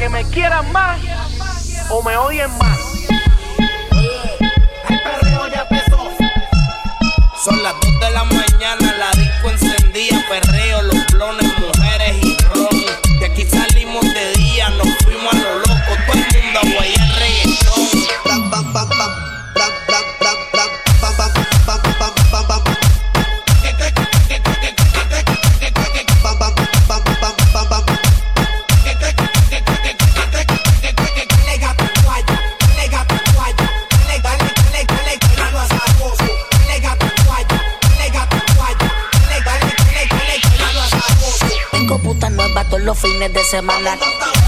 que me quieran más o me odien más. El perreo ya empezó. Son las 2 de la mañana. fines de semana.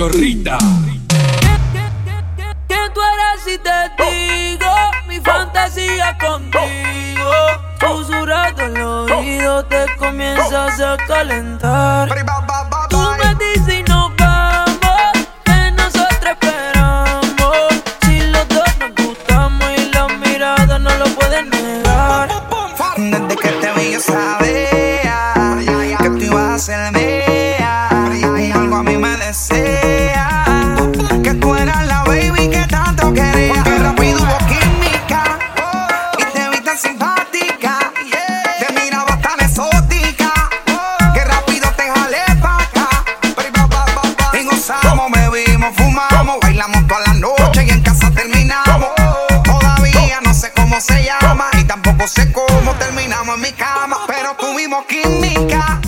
cachorrita. ¿Quién tú eres si te digo mi fantasía contigo? Susurrando el oído te comienzas a calentar. sé cómo terminamos en mi cama, pero tuvimos química.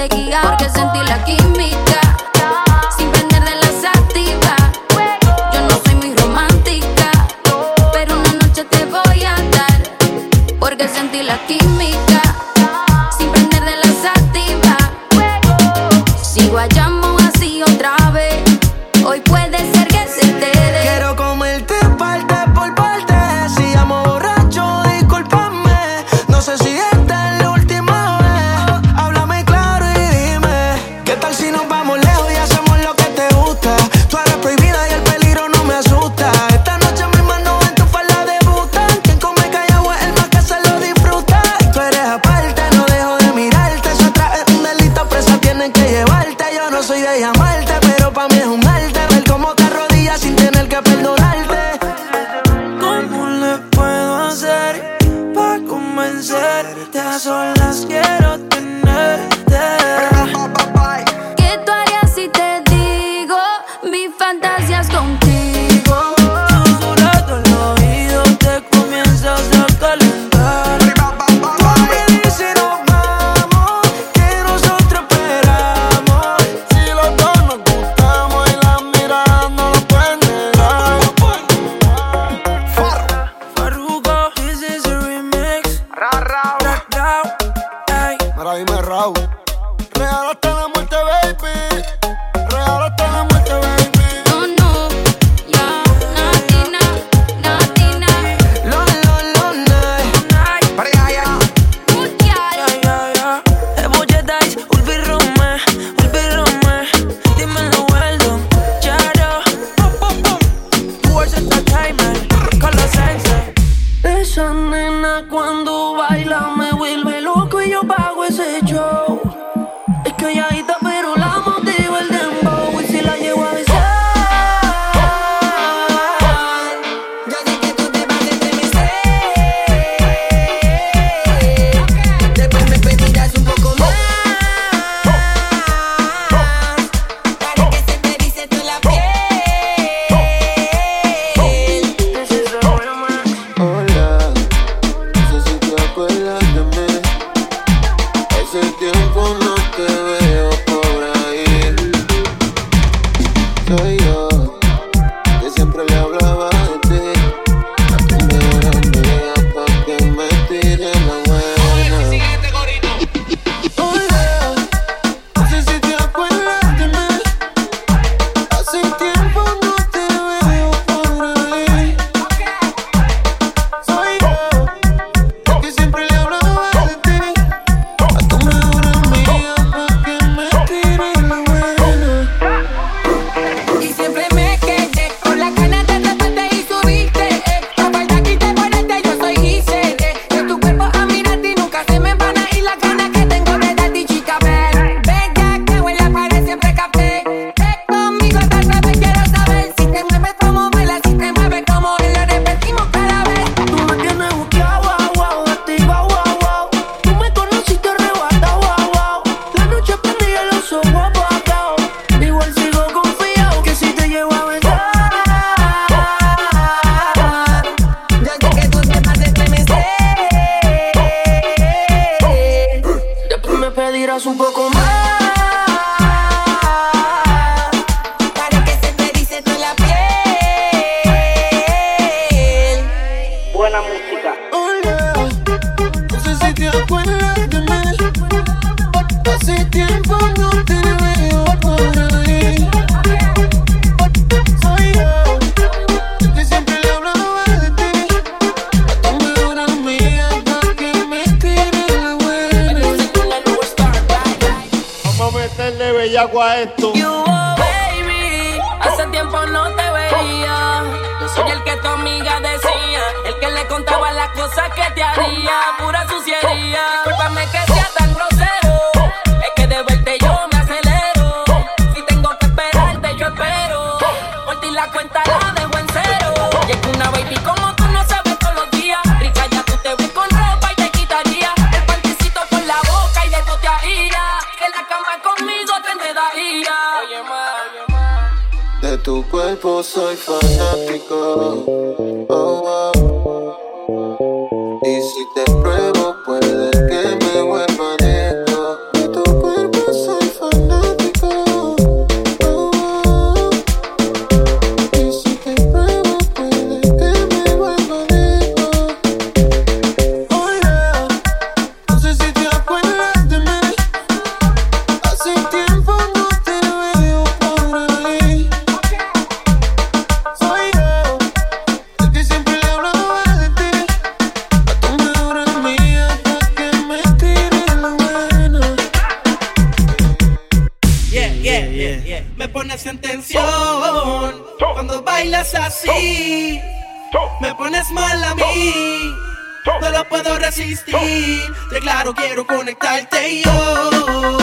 seguía porque sentí la química. Sin prender de las activas. Yo no soy muy romántica, pero una noche te voy a dar porque sentí la química. Sin prender de las activas. Si guayamos así otra vez, hoy puedo. Vamos a meterle bellaco a esto. You, baby, hace tiempo no te veía. Yo soy el que tu amiga decía, el que le contaba las cosas que te haría. Pura suciedad, discúlpame que sea tan grosero. tiempo soy fanático. Oh, oh. existir. Claro, quiero conectarte yo.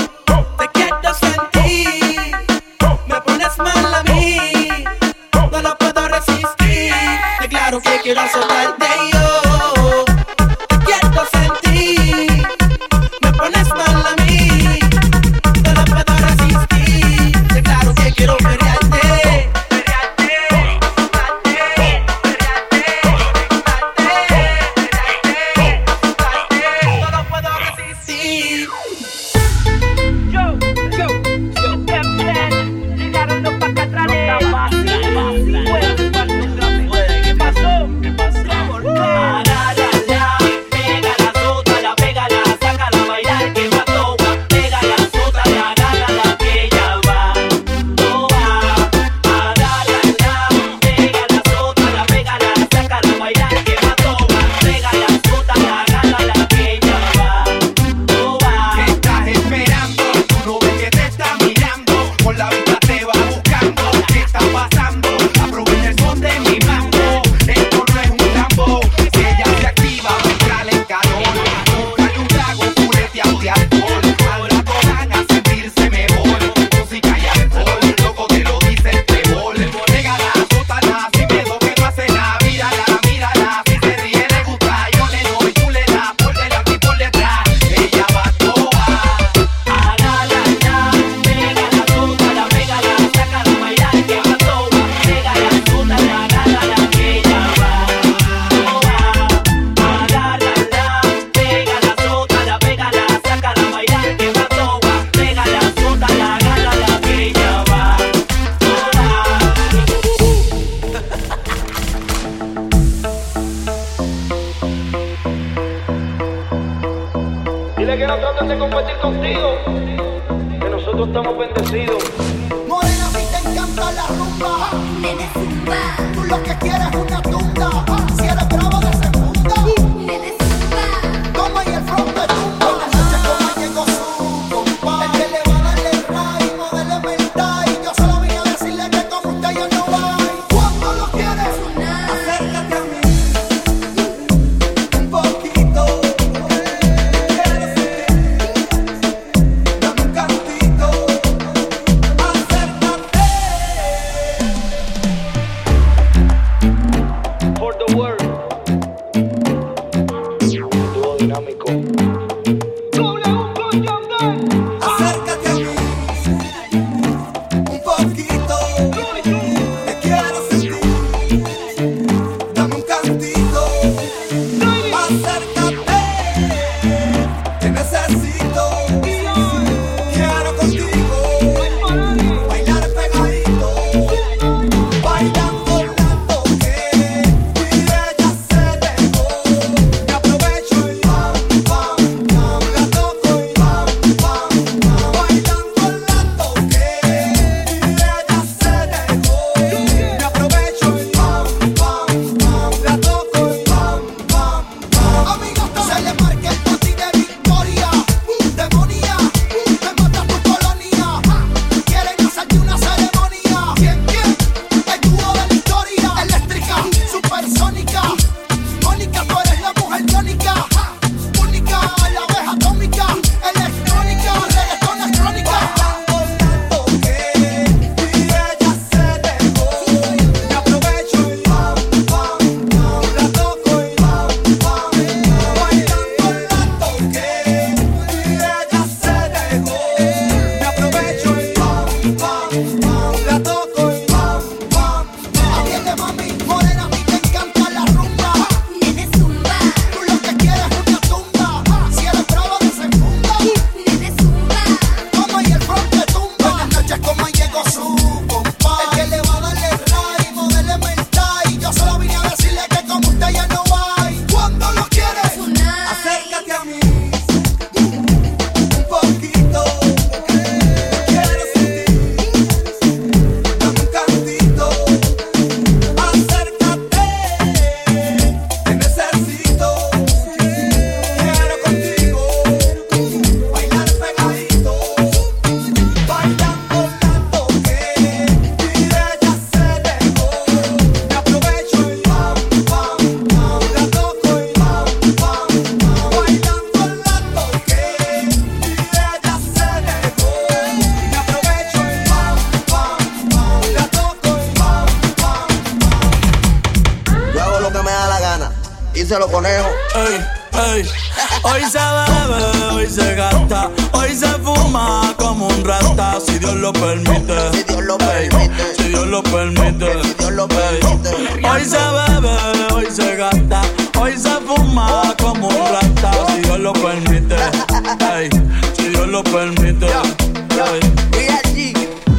si Dios lo permite. Y allí,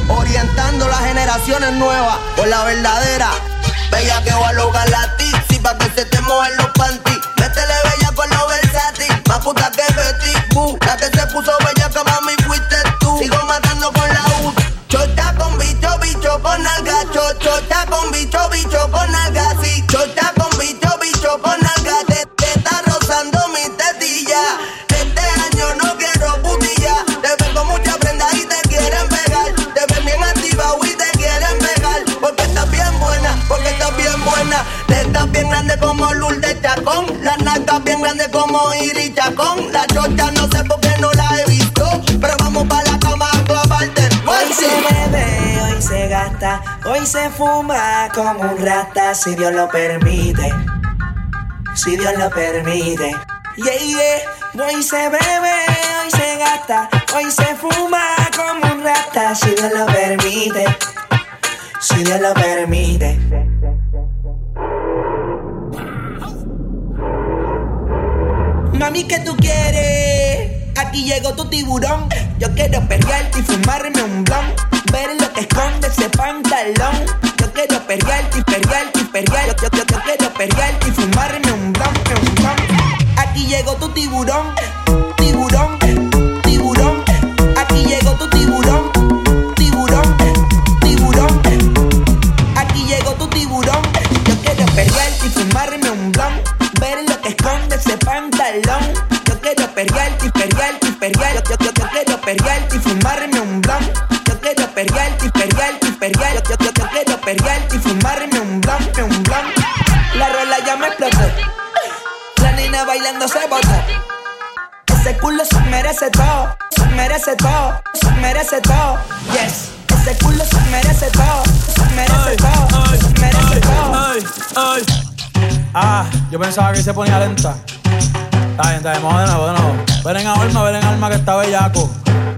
orientando las generaciones nuevas por la verdadera. Bella que va a lograr la tizi pa' que se te mojen los panties. Métele bella con lo versátil, más puta que Betty Boo, la que se puso como Irita con la chota, no sé por qué no la he visto, pero vamos para la cama a clavarte. Pues hoy se bebe, hoy se gasta, hoy se fuma como un rata, si Dios lo permite, si Dios lo permite. Yeah, yeah. Hoy se bebe, hoy se gasta, hoy se fuma como un rata, si Dios lo permite, si Dios lo permite. Mami, ¿qué tú quieres? Aquí llegó tu tiburón. Yo quiero pelearte y fumarme un blon. Ver lo que esconde ese pantalón. Yo quiero pelearte y pelearte y pelearte. Yo, yo, yo, quiero pelearte y fumarme un blon, un blon. Aquí llegó tu tiburón. Tiburón, tiburón. Aquí llegó tu tiburón. Bailando se botó. Ese culo se merece todo, se merece todo, se merece todo. Yes. Ese culo se merece todo, se merece todo, se merece todo. Ay, ay. Ah, yo pensaba que se ponía lenta. Está bien, está bien, vamos de nuevo, de nuevo. Ven en alma, ven en alma que está bellaco.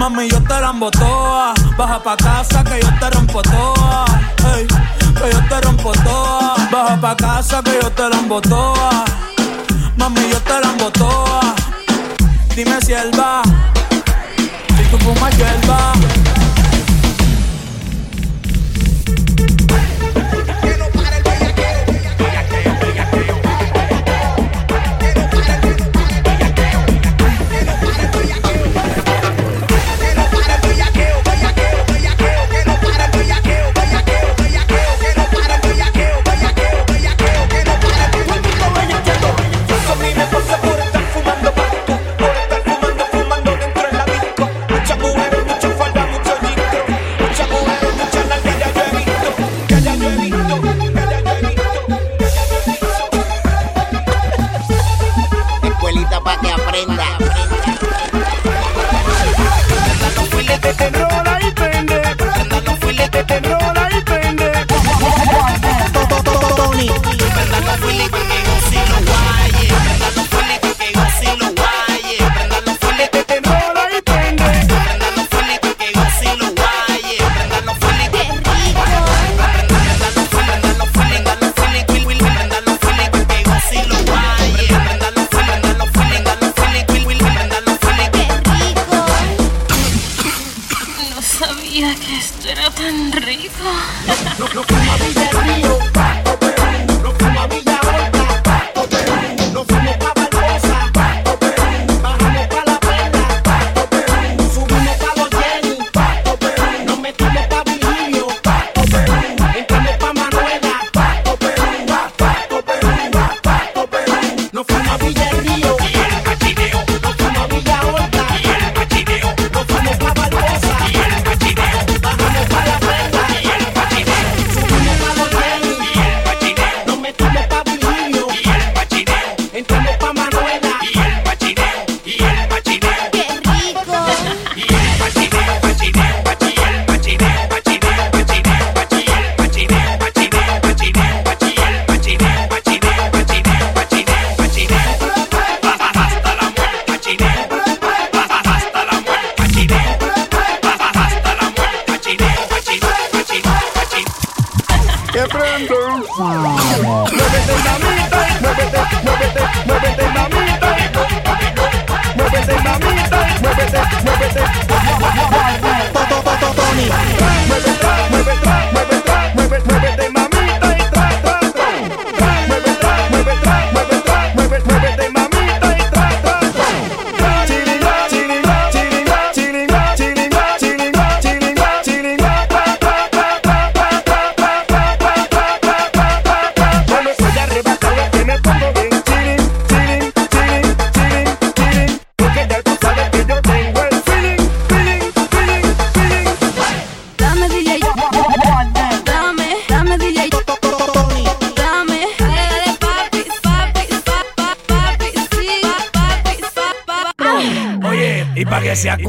Mami, yo te la toa. Baja pa' casa que yo te rompo toa. Que yo te rompo toa. Baja pa' casa que yo te la toa. Mami, yo te la toa. Dime si él va. Si tú fumas hierba.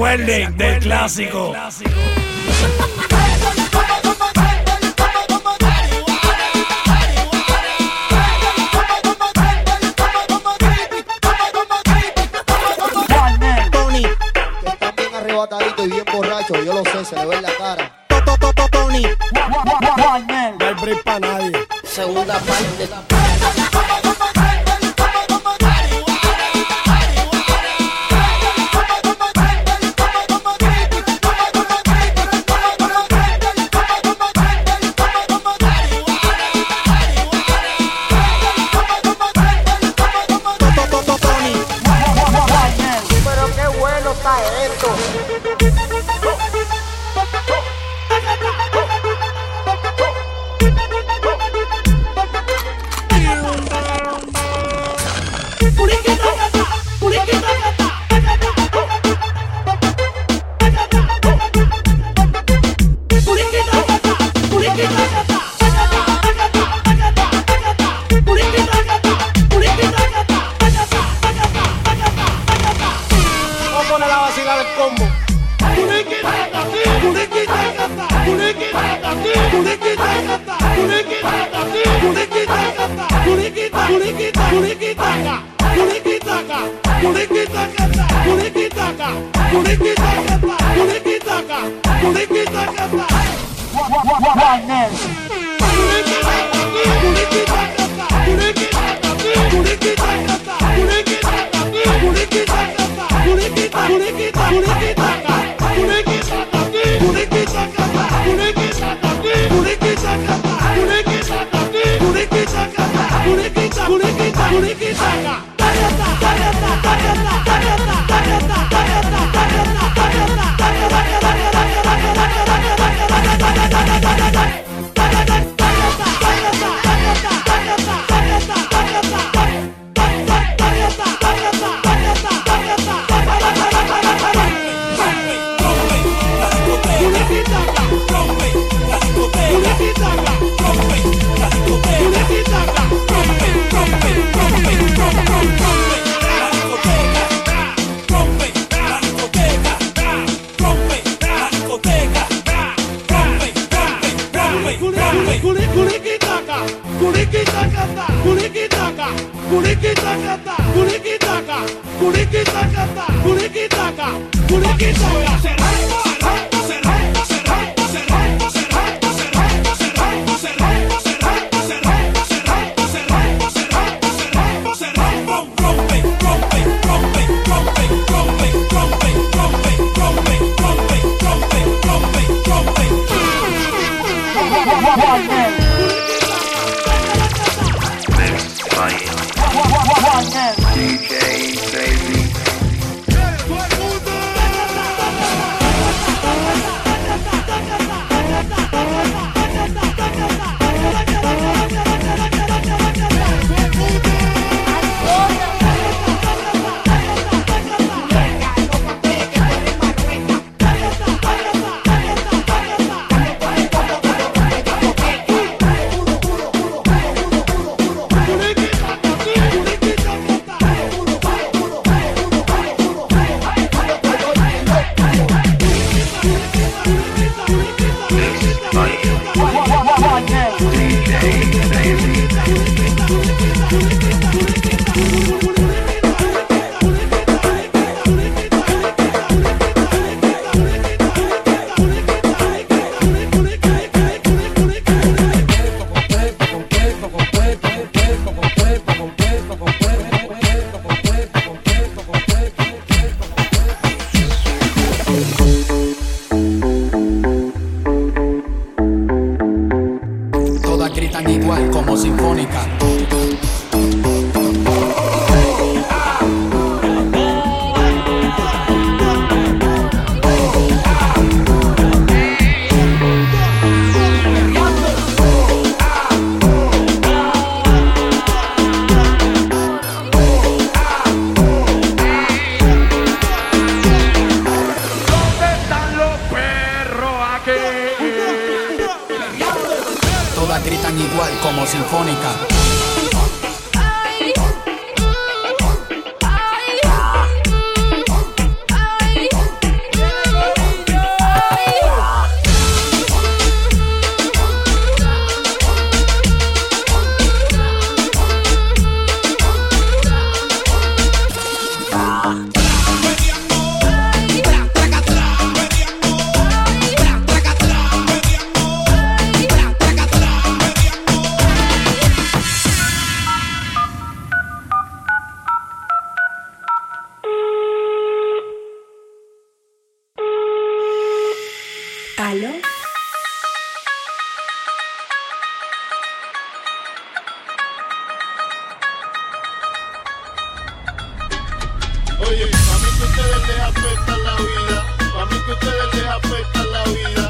Acuerden del clásico. Thank you. uriki saka uriki saka uriki saka uriki saka uriki saka uriki saka uriki saka uriki saka uriki saka uriki saka uriki saka Todas gritan igual como sinfónica. Mí que ustedes les afecta la vida, a mí que ustedes les afecta la vida.